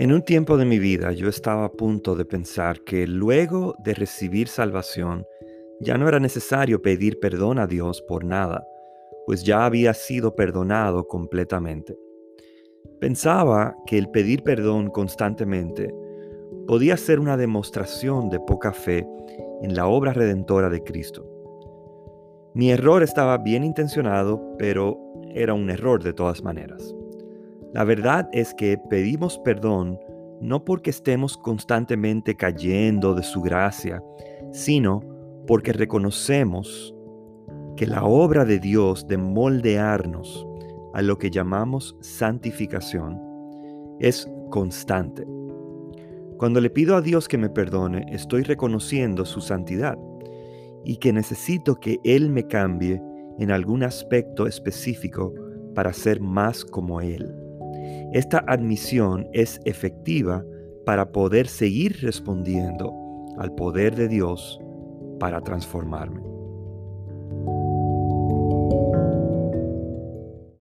En un tiempo de mi vida yo estaba a punto de pensar que luego de recibir salvación ya no era necesario pedir perdón a Dios por nada, pues ya había sido perdonado completamente. Pensaba que el pedir perdón constantemente podía ser una demostración de poca fe en la obra redentora de Cristo. Mi error estaba bien intencionado, pero era un error de todas maneras. La verdad es que pedimos perdón no porque estemos constantemente cayendo de su gracia, sino porque reconocemos que la obra de Dios de moldearnos a lo que llamamos santificación es constante. Cuando le pido a Dios que me perdone, estoy reconociendo su santidad y que necesito que Él me cambie en algún aspecto específico para ser más como Él. Esta admisión es efectiva para poder seguir respondiendo al poder de Dios para transformarme.